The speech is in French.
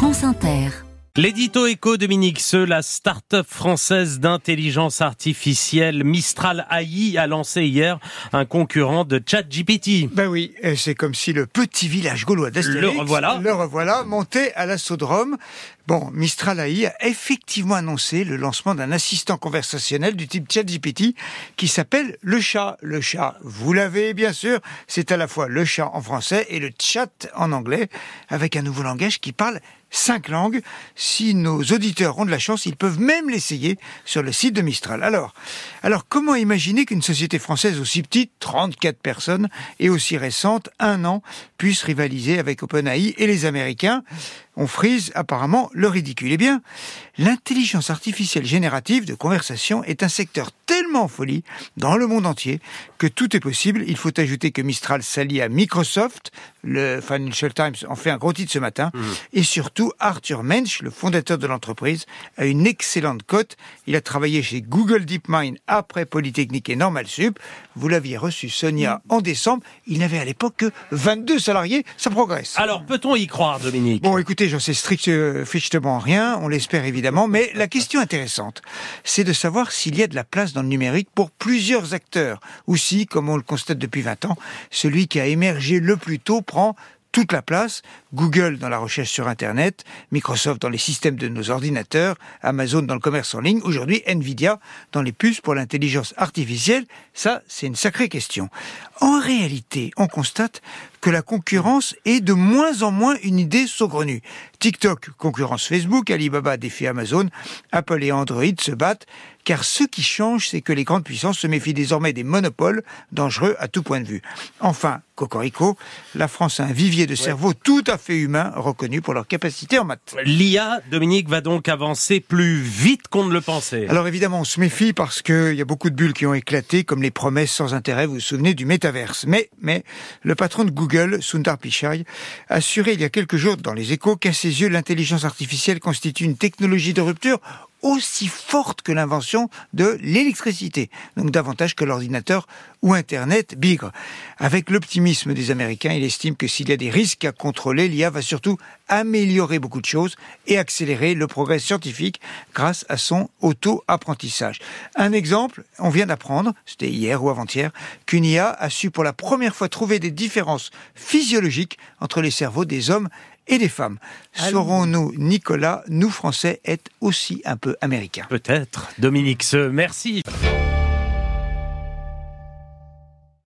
France Inter. L'édito éco Dominique Seux, la start-up française d'intelligence artificielle Mistral AI a lancé hier un concurrent de ChatGPT. Ben oui, et c'est comme si le petit village gaulois d'Astérix, Le revoilà. le revoilà, montait à l'assaudrome. Bon, Mistral AI a effectivement annoncé le lancement d'un assistant conversationnel du type ChatGPT qui s'appelle le chat. Le chat, vous l'avez bien sûr, c'est à la fois le chat en français et le chat en anglais, avec un nouveau langage qui parle cinq langues. Si nos auditeurs ont de la chance, ils peuvent même l'essayer sur le site de Mistral. Alors, alors comment imaginer qu'une société française aussi petite, 34 personnes, et aussi récente, un an, puisse rivaliser avec OpenAI et les Américains? On frise apparemment le ridicule. Eh bien, l'intelligence artificielle générative de conversation est un secteur tellement en folie dans le monde entier que tout est possible. Il faut ajouter que Mistral s'allie à Microsoft, le Financial Times en fait un gros titre ce matin, et surtout Arthur Mensch, le fondateur de l'entreprise, a une excellente cote. Il a travaillé chez Google DeepMind après Polytechnique et Normal Sup. Vous l'aviez reçu, Sonia, en décembre. Il n'avait à l'époque que 22 salariés. Ça progresse. Alors, peut-on y croire, Dominique? Bon, écoutez, j'en sais strictement rien, on l'espère évidemment, mais la question intéressante, c'est de savoir s'il y a de la place dans le numérique pour plusieurs acteurs, ou si, comme on le constate depuis 20 ans, celui qui a émergé le plus tôt prend toute la place, Google dans la recherche sur Internet, Microsoft dans les systèmes de nos ordinateurs, Amazon dans le commerce en ligne, aujourd'hui Nvidia dans les puces pour l'intelligence artificielle, ça c'est une sacrée question. En réalité, on constate que la concurrence est de moins en moins une idée saugrenue. TikTok concurrence Facebook, Alibaba défie Amazon, Apple et Android se battent, car ce qui change, c'est que les grandes puissances se méfient désormais des monopoles dangereux à tout point de vue. Enfin, Cocorico, la France a un vivier de cerveau tout à fait humain reconnu pour leur capacité en maths. L'IA, Dominique, va donc avancer plus vite qu'on ne le pensait. Alors évidemment, on se méfie parce qu'il y a beaucoup de bulles qui ont éclaté, comme les promesses sans intérêt, vous vous souvenez du métaverse. Mais, mais, le patron de Google, Sundar Pichai, a assuré il y a quelques jours dans les échos qu'à ses yeux, l'intelligence artificielle constitue une technologie de rupture aussi forte que l'invention de l'électricité, donc davantage que l'ordinateur ou Internet bigre. Avec l'optimisme des Américains, il estime que s'il y a des risques à contrôler, l'IA va surtout améliorer beaucoup de choses et accélérer le progrès scientifique grâce à son auto-apprentissage. Un exemple, on vient d'apprendre, c'était hier ou avant-hier, qu'une IA a su pour la première fois trouver des différences physiologiques entre les cerveaux des hommes et des femmes. Saurons-nous, Nicolas, nous Français, être aussi un peu américains? Peut-être. Dominique Seux, merci.